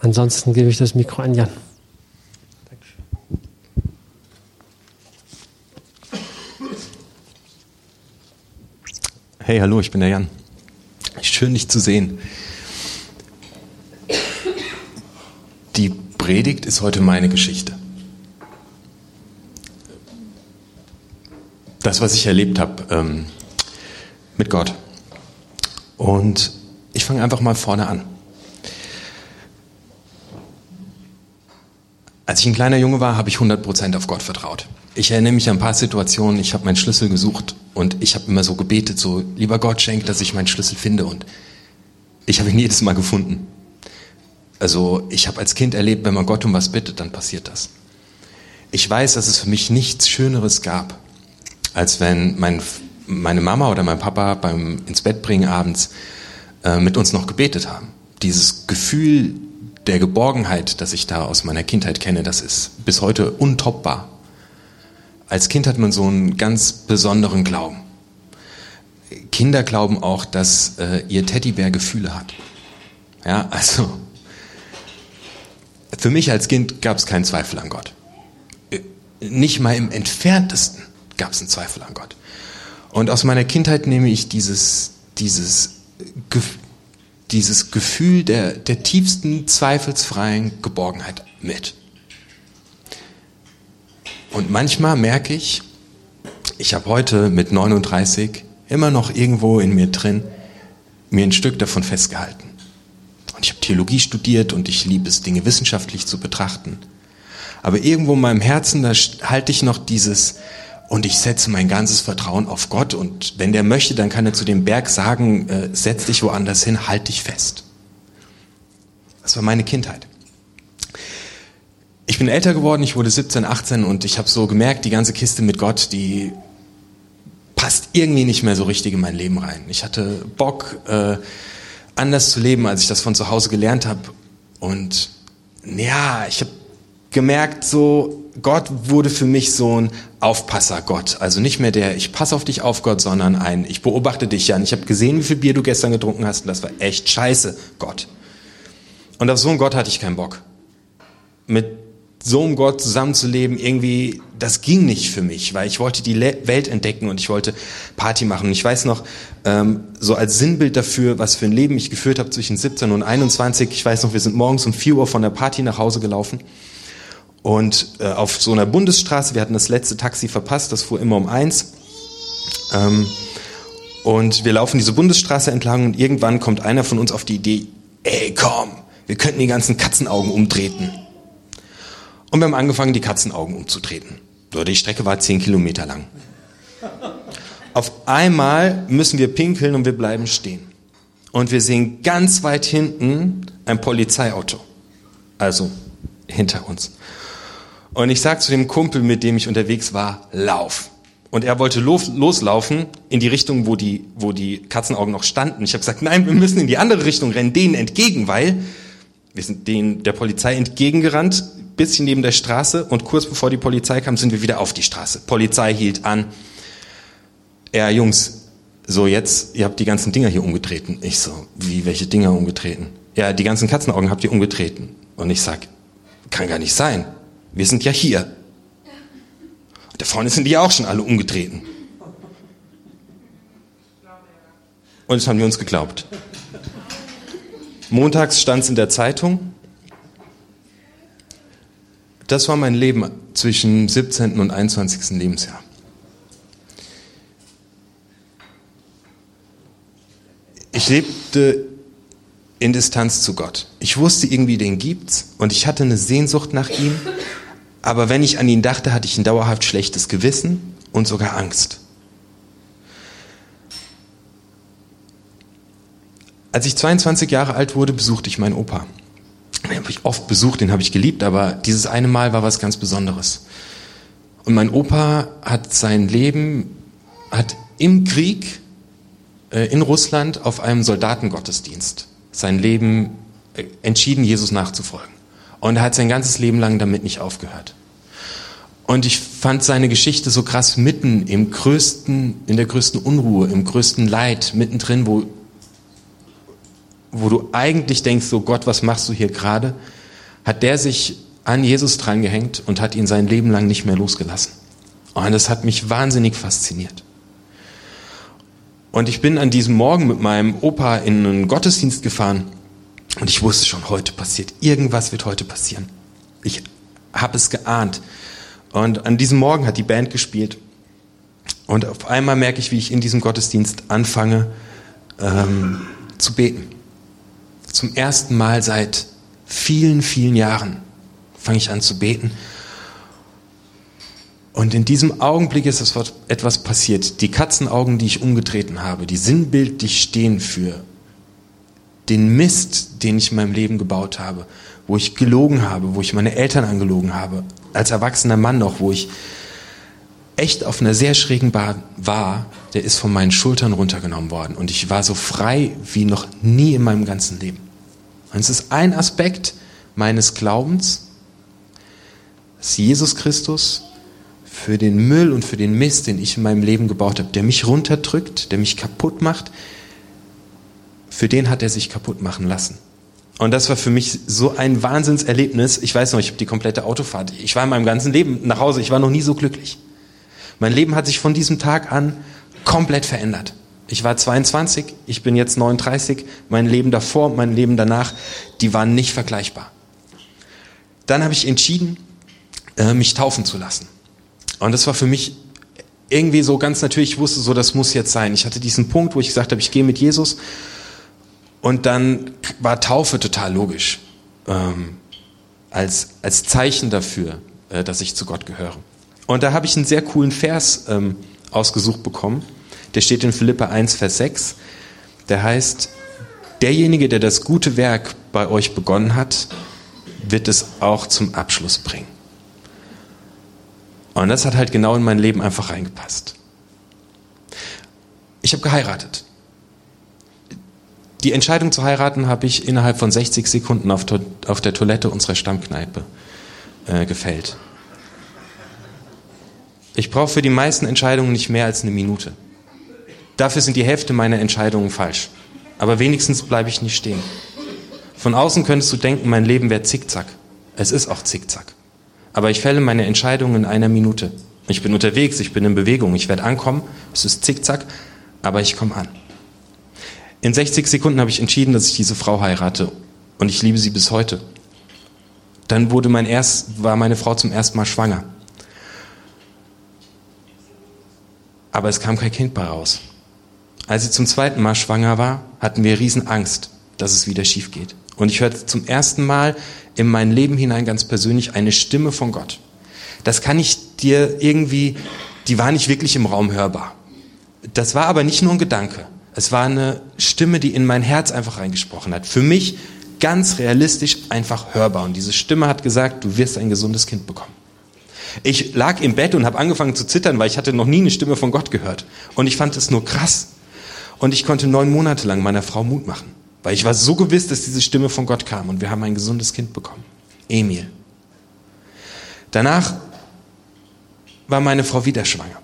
Ansonsten gebe ich das Mikro an Jan. Hey, hallo, ich bin der Jan. Schön, dich zu sehen. Die Predigt ist heute meine Geschichte. Das, was ich erlebt habe ähm, mit Gott. Und ich fange einfach mal vorne an. Als ich ein kleiner Junge war, habe ich 100% auf Gott vertraut. Ich erinnere mich an ein paar Situationen, ich habe meinen Schlüssel gesucht und ich habe immer so gebetet, so, lieber Gott, schenk, dass ich meinen Schlüssel finde. Und ich habe ihn jedes Mal gefunden. Also ich habe als Kind erlebt, wenn man Gott um was bittet, dann passiert das. Ich weiß, dass es für mich nichts Schöneres gab, als wenn mein, meine Mama oder mein Papa beim ins Bett bringen abends äh, mit uns noch gebetet haben. Dieses Gefühl der Geborgenheit, das ich da aus meiner Kindheit kenne, das ist bis heute untoppbar. Als Kind hat man so einen ganz besonderen Glauben. Kinder glauben auch, dass äh, ihr Teddybär Gefühle hat. Ja, also für mich als Kind gab es keinen Zweifel an Gott. Nicht mal im entferntesten gab es einen Zweifel an Gott. Und aus meiner Kindheit nehme ich dieses, dieses, dieses Gefühl der, der tiefsten, zweifelsfreien Geborgenheit mit. Und manchmal merke ich, ich habe heute mit 39 immer noch irgendwo in mir drin mir ein Stück davon festgehalten. Und ich habe Theologie studiert und ich liebe es, Dinge wissenschaftlich zu betrachten. Aber irgendwo in meinem Herzen, da halte ich noch dieses, und ich setze mein ganzes Vertrauen auf Gott und wenn der möchte, dann kann er zu dem Berg sagen, äh, setz dich woanders hin, halt dich fest. Das war meine Kindheit. Ich bin älter geworden, ich wurde 17, 18 und ich habe so gemerkt, die ganze Kiste mit Gott, die passt irgendwie nicht mehr so richtig in mein Leben rein. Ich hatte Bock, äh, anders zu leben, als ich das von zu Hause gelernt habe. Und ja, ich habe gemerkt, so Gott wurde für mich so ein Aufpasser Gott. Also nicht mehr der ich passe auf dich auf Gott, sondern ein ich beobachte dich ja. Und ich habe gesehen, wie viel Bier du gestern getrunken hast und das war echt scheiße, Gott. Und auf so einen Gott hatte ich keinen Bock. Mit so einem Gott zusammenzuleben, irgendwie, das ging nicht für mich, weil ich wollte die Welt entdecken und ich wollte Party machen. Und ich weiß noch, ähm, so als Sinnbild dafür, was für ein Leben ich geführt habe zwischen 17 und 21, ich weiß noch, wir sind morgens um 4 Uhr von der Party nach Hause gelaufen und äh, auf so einer Bundesstraße, wir hatten das letzte Taxi verpasst, das fuhr immer um eins. Ähm, und wir laufen diese Bundesstraße entlang und irgendwann kommt einer von uns auf die Idee, ey komm, wir könnten die ganzen Katzenaugen umtreten. Und wir haben angefangen, die Katzenaugen umzutreten. Die Strecke war zehn Kilometer lang. Auf einmal müssen wir pinkeln und wir bleiben stehen. Und wir sehen ganz weit hinten ein Polizeiauto. Also hinter uns. Und ich sag zu dem Kumpel, mit dem ich unterwegs war, lauf. Und er wollte los, loslaufen in die Richtung, wo die, wo die Katzenaugen noch standen. Ich habe gesagt, nein, wir müssen in die andere Richtung rennen, denen entgegen, weil wir sind denen der Polizei entgegengerannt, bisschen neben der Straße und kurz bevor die Polizei kam, sind wir wieder auf die Straße. Polizei hielt an. Ja, Jungs, so jetzt, ihr habt die ganzen Dinger hier umgetreten. Ich so, wie, welche Dinger umgetreten? Ja, die ganzen Katzenaugen habt ihr umgetreten. Und ich sag, kann gar nicht sein. Wir sind ja hier. Und da vorne sind die ja auch schon alle umgetreten. Und das haben wir uns geglaubt. Montags stand es in der Zeitung. Das war mein Leben zwischen 17. und 21. Lebensjahr. Ich lebte in Distanz zu Gott. Ich wusste irgendwie, den gibt's und ich hatte eine Sehnsucht nach ihm aber wenn ich an ihn dachte, hatte ich ein dauerhaft schlechtes Gewissen und sogar Angst. Als ich 22 Jahre alt wurde, besuchte ich meinen Opa. Den habe ich oft besucht, den habe ich geliebt, aber dieses eine Mal war was ganz Besonderes. Und mein Opa hat sein Leben, hat im Krieg äh, in Russland auf einem Soldatengottesdienst sein Leben äh, entschieden, Jesus nachzufolgen. Und er hat sein ganzes Leben lang damit nicht aufgehört. Und ich fand seine Geschichte so krass mitten im größten, in der größten Unruhe, im größten Leid, mittendrin, wo wo du eigentlich denkst, so Gott, was machst du hier gerade, hat der sich an Jesus drangehängt und hat ihn sein Leben lang nicht mehr losgelassen. Und das hat mich wahnsinnig fasziniert. Und ich bin an diesem Morgen mit meinem Opa in einen Gottesdienst gefahren und ich wusste schon, heute passiert, irgendwas wird heute passieren. Ich habe es geahnt. Und an diesem Morgen hat die Band gespielt und auf einmal merke ich, wie ich in diesem Gottesdienst anfange ähm, zu beten. Zum ersten Mal seit vielen, vielen Jahren fange ich an zu beten. Und in diesem Augenblick ist etwas passiert. Die Katzenaugen, die ich umgetreten habe, die sinnbildlich stehen für den Mist, den ich in meinem Leben gebaut habe, wo ich gelogen habe, wo ich meine Eltern angelogen habe, als erwachsener Mann noch, wo ich echt auf einer sehr schrägen Bahn war, der ist von meinen Schultern runtergenommen worden. Und ich war so frei wie noch nie in meinem ganzen Leben. Und es ist ein Aspekt meines Glaubens, dass Jesus Christus für den Müll und für den Mist, den ich in meinem Leben gebaut habe, der mich runterdrückt, der mich kaputt macht, für den hat er sich kaputt machen lassen. Und das war für mich so ein Wahnsinnserlebnis. Ich weiß noch, ich habe die komplette Autofahrt. Ich war in meinem ganzen Leben nach Hause, ich war noch nie so glücklich. Mein Leben hat sich von diesem Tag an komplett verändert. Ich war 22, ich bin jetzt 39. Mein Leben davor mein Leben danach, die waren nicht vergleichbar. Dann habe ich entschieden, äh, mich taufen zu lassen. Und das war für mich irgendwie so ganz natürlich, ich wusste so, das muss jetzt sein. Ich hatte diesen Punkt, wo ich gesagt habe, ich gehe mit Jesus. Und dann war Taufe total logisch. Ähm, als, als Zeichen dafür, äh, dass ich zu Gott gehöre. Und da habe ich einen sehr coolen Vers ähm, ausgesucht bekommen. Der steht in Philippa 1, Vers 6. Der heißt, derjenige, der das gute Werk bei euch begonnen hat, wird es auch zum Abschluss bringen. Und das hat halt genau in mein Leben einfach reingepasst. Ich habe geheiratet. Die Entscheidung zu heiraten habe ich innerhalb von 60 Sekunden auf, auf der Toilette unserer Stammkneipe äh, gefällt. Ich brauche für die meisten Entscheidungen nicht mehr als eine Minute. Dafür sind die Hälfte meiner Entscheidungen falsch. Aber wenigstens bleibe ich nicht stehen. Von außen könntest du denken, mein Leben wäre zickzack. Es ist auch zickzack. Aber ich fälle meine Entscheidungen in einer Minute. Ich bin unterwegs, ich bin in Bewegung, ich werde ankommen. Es ist zickzack, aber ich komme an. In 60 Sekunden habe ich entschieden, dass ich diese Frau heirate. Und ich liebe sie bis heute. Dann wurde mein erst, war meine Frau zum ersten Mal schwanger. aber es kam kein Kind bei raus. Als sie zum zweiten Mal schwanger war, hatten wir Riesenangst, dass es wieder schief geht. Und ich hörte zum ersten Mal in mein Leben hinein ganz persönlich eine Stimme von Gott. Das kann ich dir irgendwie, die war nicht wirklich im Raum hörbar. Das war aber nicht nur ein Gedanke. Es war eine Stimme, die in mein Herz einfach reingesprochen hat. Für mich ganz realistisch einfach hörbar. Und diese Stimme hat gesagt, du wirst ein gesundes Kind bekommen. Ich lag im Bett und habe angefangen zu zittern, weil ich hatte noch nie eine Stimme von Gott gehört. Und ich fand es nur krass. Und ich konnte neun Monate lang meiner Frau Mut machen, weil ich war so gewiss, dass diese Stimme von Gott kam und wir haben ein gesundes Kind bekommen. Emil. Danach war meine Frau wieder schwanger.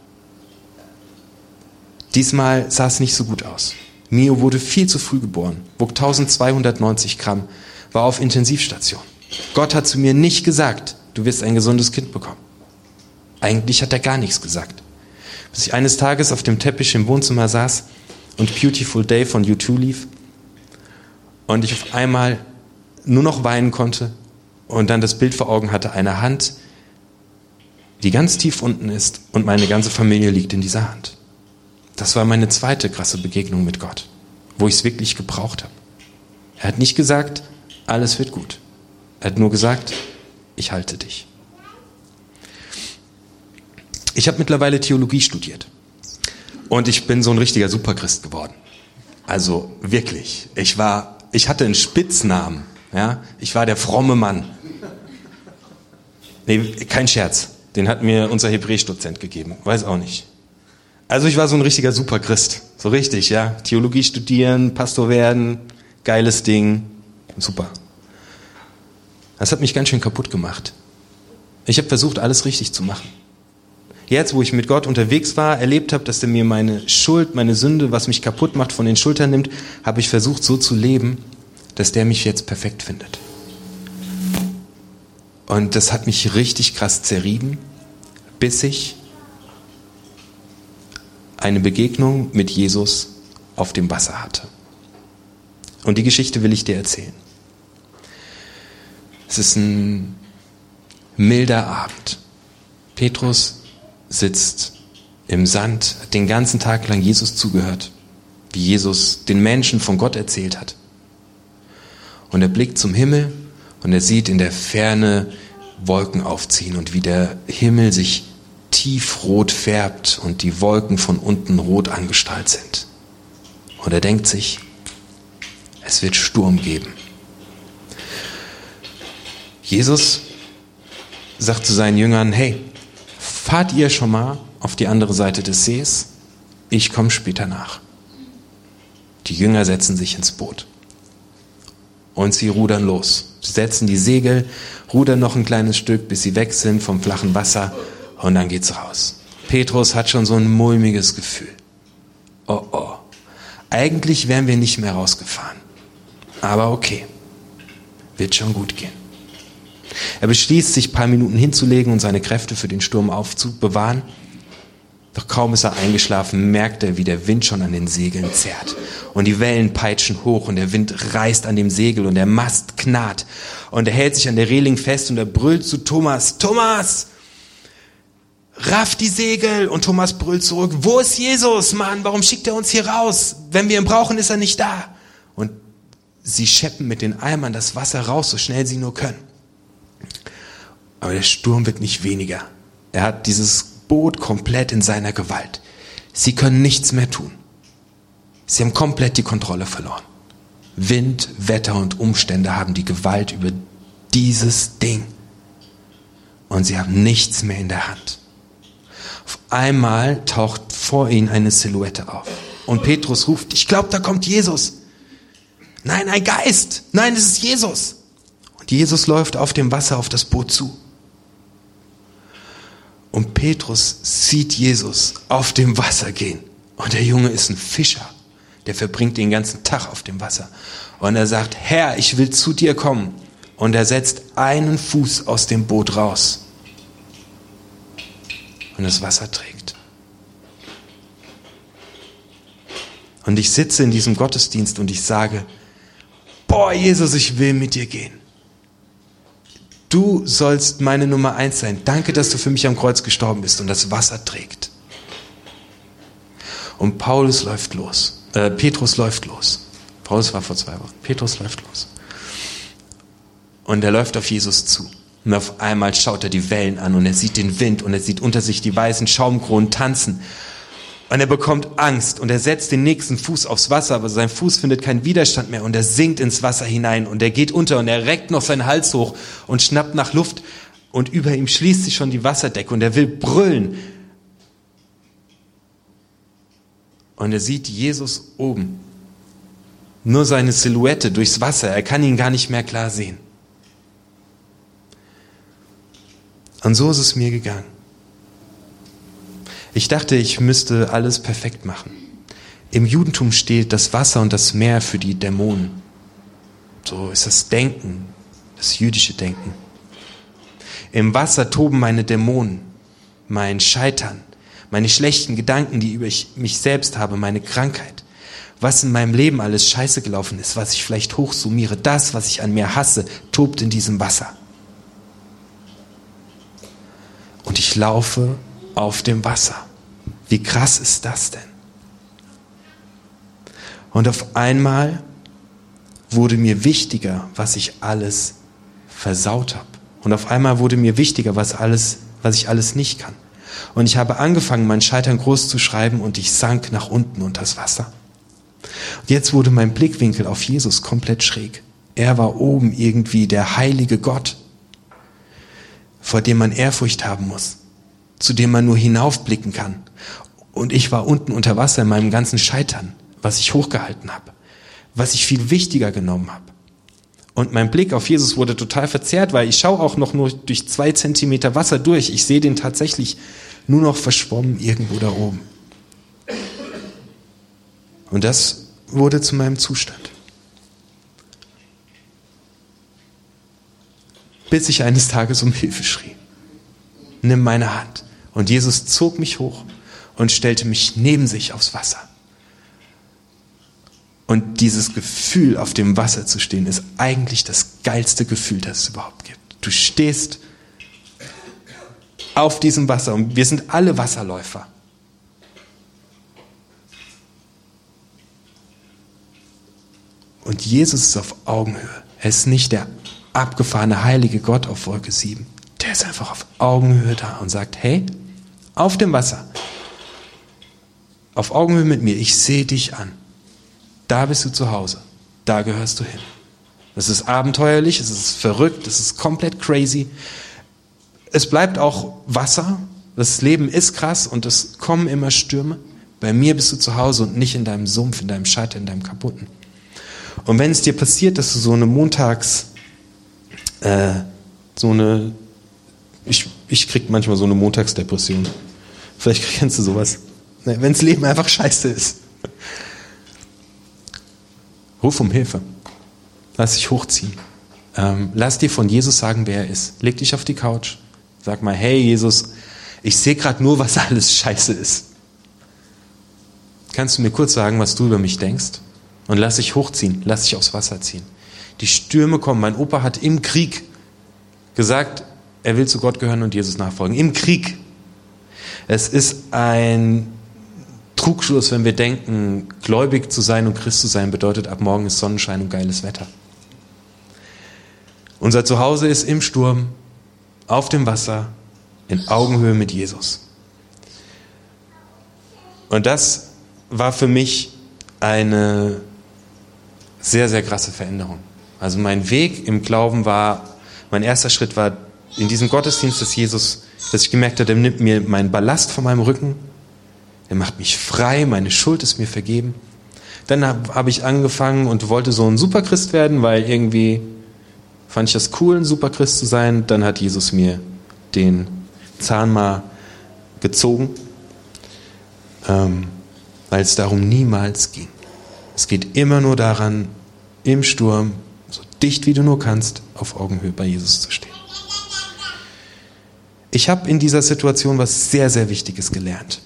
Diesmal sah es nicht so gut aus. Mio wurde viel zu früh geboren, wog 1290 Gramm, war auf Intensivstation. Gott hat zu mir nicht gesagt, du wirst ein gesundes Kind bekommen. Eigentlich hat er gar nichts gesagt. Bis ich eines Tages auf dem Teppich im Wohnzimmer saß und Beautiful Day von U2 lief und ich auf einmal nur noch weinen konnte und dann das Bild vor Augen hatte, eine Hand, die ganz tief unten ist und meine ganze Familie liegt in dieser Hand. Das war meine zweite krasse Begegnung mit Gott, wo ich es wirklich gebraucht habe. Er hat nicht gesagt, alles wird gut. Er hat nur gesagt, ich halte dich. Ich habe mittlerweile Theologie studiert. Und ich bin so ein richtiger Superchrist geworden. Also wirklich. Ich war, ich hatte einen Spitznamen. Ja? Ich war der fromme Mann. Nee, kein Scherz. Den hat mir unser Hebräisch-Dozent gegeben. Weiß auch nicht. Also ich war so ein richtiger Superchrist. So richtig, ja. Theologie studieren, Pastor werden, geiles Ding. Super. Das hat mich ganz schön kaputt gemacht. Ich habe versucht, alles richtig zu machen jetzt, wo ich mit Gott unterwegs war, erlebt habe, dass er mir meine Schuld, meine Sünde, was mich kaputt macht, von den Schultern nimmt, habe ich versucht, so zu leben, dass der mich jetzt perfekt findet. Und das hat mich richtig krass zerrieben, bis ich eine Begegnung mit Jesus auf dem Wasser hatte. Und die Geschichte will ich dir erzählen. Es ist ein milder Abend. Petrus sitzt im Sand, hat den ganzen Tag lang Jesus zugehört, wie Jesus den Menschen von Gott erzählt hat. Und er blickt zum Himmel und er sieht in der Ferne Wolken aufziehen und wie der Himmel sich tiefrot färbt und die Wolken von unten rot angestrahlt sind. Und er denkt sich, es wird Sturm geben. Jesus sagt zu seinen Jüngern, hey, fahrt ihr schon mal auf die andere Seite des Sees, ich komme später nach. Die Jünger setzen sich ins Boot und sie rudern los. Sie setzen die Segel, rudern noch ein kleines Stück, bis sie weg sind vom flachen Wasser und dann geht's raus. Petrus hat schon so ein mulmiges Gefühl. Oh oh. Eigentlich wären wir nicht mehr rausgefahren. Aber okay. Wird schon gut gehen. Er beschließt, sich ein paar Minuten hinzulegen und seine Kräfte für den Sturm aufzubewahren. Doch kaum ist er eingeschlafen, merkt er, wie der Wind schon an den Segeln zerrt. Und die Wellen peitschen hoch und der Wind reißt an dem Segel und der Mast knarrt. Und er hält sich an der Reling fest und er brüllt zu Thomas, Thomas, raff die Segel. Und Thomas brüllt zurück, wo ist Jesus, Mann, warum schickt er uns hier raus? Wenn wir ihn brauchen, ist er nicht da. Und sie scheppen mit den Eimern das Wasser raus, so schnell sie nur können. Aber der Sturm wird nicht weniger. Er hat dieses Boot komplett in seiner Gewalt. Sie können nichts mehr tun. Sie haben komplett die Kontrolle verloren. Wind, Wetter und Umstände haben die Gewalt über dieses Ding. Und sie haben nichts mehr in der Hand. Auf einmal taucht vor ihnen eine Silhouette auf. Und Petrus ruft, ich glaube, da kommt Jesus. Nein, ein Geist. Nein, es ist Jesus. Und Jesus läuft auf dem Wasser auf das Boot zu. Und Petrus sieht Jesus auf dem Wasser gehen. Und der Junge ist ein Fischer. Der verbringt den ganzen Tag auf dem Wasser. Und er sagt, Herr, ich will zu dir kommen. Und er setzt einen Fuß aus dem Boot raus. Und das Wasser trägt. Und ich sitze in diesem Gottesdienst und ich sage, boah, Jesus, ich will mit dir gehen. Du sollst meine Nummer eins sein. Danke, dass du für mich am Kreuz gestorben bist und das Wasser trägt. Und Paulus läuft los. Äh, Petrus läuft los. Paulus war vor zwei Wochen. Petrus läuft los. Und er läuft auf Jesus zu. Und auf einmal schaut er die Wellen an und er sieht den Wind und er sieht unter sich die weißen Schaumkronen tanzen. Und er bekommt Angst und er setzt den nächsten Fuß aufs Wasser, aber sein Fuß findet keinen Widerstand mehr und er sinkt ins Wasser hinein und er geht unter und er reckt noch seinen Hals hoch und schnappt nach Luft und über ihm schließt sich schon die Wasserdecke und er will brüllen. Und er sieht Jesus oben. Nur seine Silhouette durchs Wasser. Er kann ihn gar nicht mehr klar sehen. Und so ist es mir gegangen. Ich dachte, ich müsste alles perfekt machen. Im Judentum steht das Wasser und das Meer für die Dämonen. So ist das Denken, das jüdische Denken. Im Wasser toben meine Dämonen, mein Scheitern, meine schlechten Gedanken, die über mich selbst habe, meine Krankheit. Was in meinem Leben alles scheiße gelaufen ist, was ich vielleicht hochsummiere, das, was ich an mir hasse, tobt in diesem Wasser. Und ich laufe auf dem Wasser. Wie krass ist das denn? Und auf einmal wurde mir wichtiger, was ich alles versaut habe. Und auf einmal wurde mir wichtiger, was alles, was ich alles nicht kann. Und ich habe angefangen, mein Scheitern groß zu schreiben und ich sank nach unten unter das Wasser. Und jetzt wurde mein Blickwinkel auf Jesus komplett schräg. Er war oben irgendwie der heilige Gott, vor dem man Ehrfurcht haben muss zu dem man nur hinaufblicken kann. Und ich war unten unter Wasser in meinem ganzen Scheitern, was ich hochgehalten habe, was ich viel wichtiger genommen habe. Und mein Blick auf Jesus wurde total verzerrt, weil ich schaue auch noch nur durch zwei Zentimeter Wasser durch. Ich sehe den tatsächlich nur noch verschwommen irgendwo da oben. Und das wurde zu meinem Zustand. Bis ich eines Tages um Hilfe schrie. Nimm meine Hand. Und Jesus zog mich hoch und stellte mich neben sich aufs Wasser. Und dieses Gefühl, auf dem Wasser zu stehen, ist eigentlich das geilste Gefühl, das es überhaupt gibt. Du stehst auf diesem Wasser und wir sind alle Wasserläufer. Und Jesus ist auf Augenhöhe. Er ist nicht der abgefahrene heilige Gott auf Wolke 7. Der ist einfach auf Augenhöhe da und sagt, hey, auf dem Wasser, auf Augenhöhe mit mir, ich sehe dich an. Da bist du zu Hause. Da gehörst du hin. Es ist abenteuerlich, es ist verrückt, es ist komplett crazy. Es bleibt auch Wasser. Das Leben ist krass und es kommen immer Stürme. Bei mir bist du zu Hause und nicht in deinem Sumpf, in deinem Schatten, in deinem Kaputten. Und wenn es dir passiert, dass du so eine Montags, äh, so eine, ich, ich krieg manchmal so eine Montagsdepression. Vielleicht kennst du sowas. Ne, wenn das Leben einfach scheiße ist. Ruf um Hilfe. Lass dich hochziehen. Ähm, lass dir von Jesus sagen, wer er ist. Leg dich auf die Couch. Sag mal, hey Jesus, ich sehe gerade nur, was alles scheiße ist. Kannst du mir kurz sagen, was du über mich denkst? Und lass dich hochziehen, lass dich aufs Wasser ziehen. Die Stürme kommen. Mein Opa hat im Krieg gesagt, er will zu Gott gehören und Jesus nachfolgen. Im Krieg. Es ist ein Trugschluss, wenn wir denken, gläubig zu sein und Christ zu sein bedeutet, ab morgen ist Sonnenschein und geiles Wetter. Unser Zuhause ist im Sturm, auf dem Wasser, in Augenhöhe mit Jesus. Und das war für mich eine sehr, sehr krasse Veränderung. Also mein Weg im Glauben war, mein erster Schritt war in diesem Gottesdienst, dass Jesus, dass ich gemerkt habe, der nimmt mir meinen Ballast von meinem Rücken, er macht mich frei, meine Schuld ist mir vergeben. Dann habe hab ich angefangen und wollte so ein Superchrist werden, weil irgendwie fand ich das cool, ein Superchrist zu sein. Dann hat Jesus mir den Zahn mal gezogen, ähm, weil es darum niemals ging. Es geht immer nur daran, im Sturm, so dicht wie du nur kannst, auf Augenhöhe bei Jesus zu stehen. Ich habe in dieser Situation was sehr, sehr Wichtiges gelernt.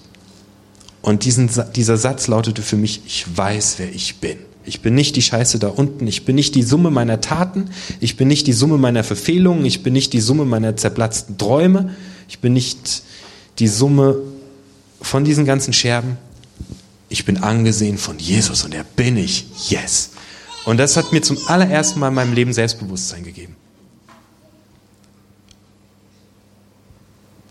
Und diesen, dieser Satz lautete für mich, ich weiß, wer ich bin. Ich bin nicht die Scheiße da unten. Ich bin nicht die Summe meiner Taten. Ich bin nicht die Summe meiner Verfehlungen. Ich bin nicht die Summe meiner zerplatzten Träume. Ich bin nicht die Summe von diesen ganzen Scherben ich bin angesehen von Jesus und er bin ich. Yes. Und das hat mir zum allerersten Mal in meinem Leben Selbstbewusstsein gegeben.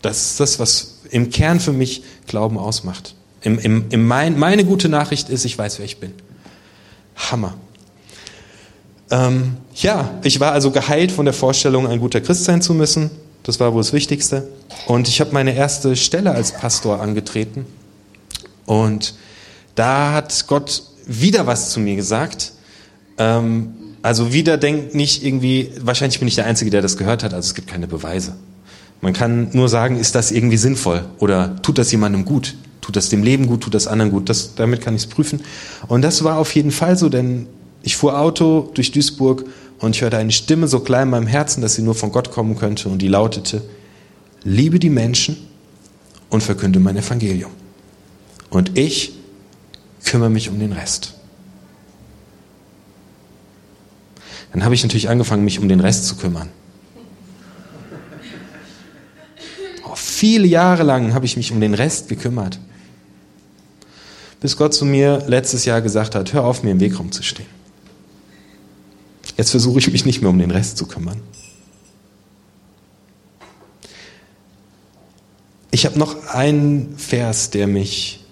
Das ist das, was im Kern für mich Glauben ausmacht. Im, im, im mein, meine gute Nachricht ist, ich weiß, wer ich bin. Hammer. Ähm, ja, ich war also geheilt von der Vorstellung, ein guter Christ sein zu müssen. Das war wohl das Wichtigste. Und ich habe meine erste Stelle als Pastor angetreten. Und da hat Gott wieder was zu mir gesagt. Ähm, also wieder denkt nicht irgendwie, wahrscheinlich bin ich der Einzige, der das gehört hat, also es gibt keine Beweise. Man kann nur sagen, ist das irgendwie sinnvoll oder tut das jemandem gut? Tut das dem Leben gut, tut das anderen gut? Das, damit kann ich es prüfen. Und das war auf jeden Fall so, denn ich fuhr Auto durch Duisburg und ich hörte eine Stimme so klein in meinem Herzen, dass sie nur von Gott kommen könnte und die lautete, liebe die Menschen und verkünde mein Evangelium. Und ich kümmere mich um den Rest. Dann habe ich natürlich angefangen, mich um den Rest zu kümmern. Oh, viele Jahre lang habe ich mich um den Rest gekümmert. Bis Gott zu mir letztes Jahr gesagt hat, hör auf, mir im Weg rumzustehen. Jetzt versuche ich mich nicht mehr um den Rest zu kümmern. Ich habe noch einen Vers, der mich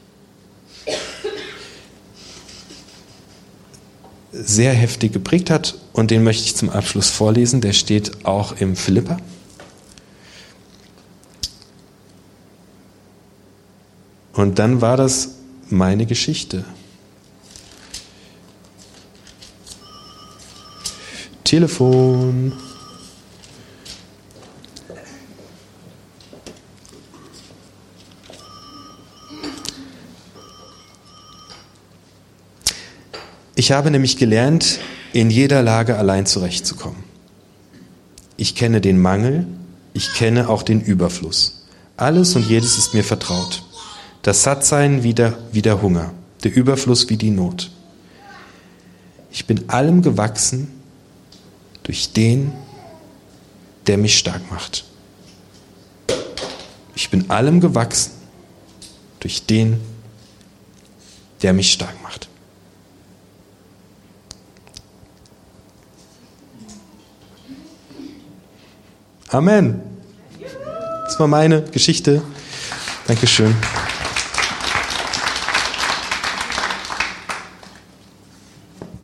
sehr heftig geprägt hat und den möchte ich zum Abschluss vorlesen. Der steht auch im Philippa. Und dann war das meine Geschichte. Telefon. Ich habe nämlich gelernt, in jeder Lage allein zurechtzukommen. Ich kenne den Mangel, ich kenne auch den Überfluss. Alles und jedes ist mir vertraut. Das Sattsein wie der, wie der Hunger, der Überfluss wie die Not. Ich bin allem gewachsen durch den, der mich stark macht. Ich bin allem gewachsen durch den, der mich stark macht. Amen. Das war meine Geschichte. Dankeschön.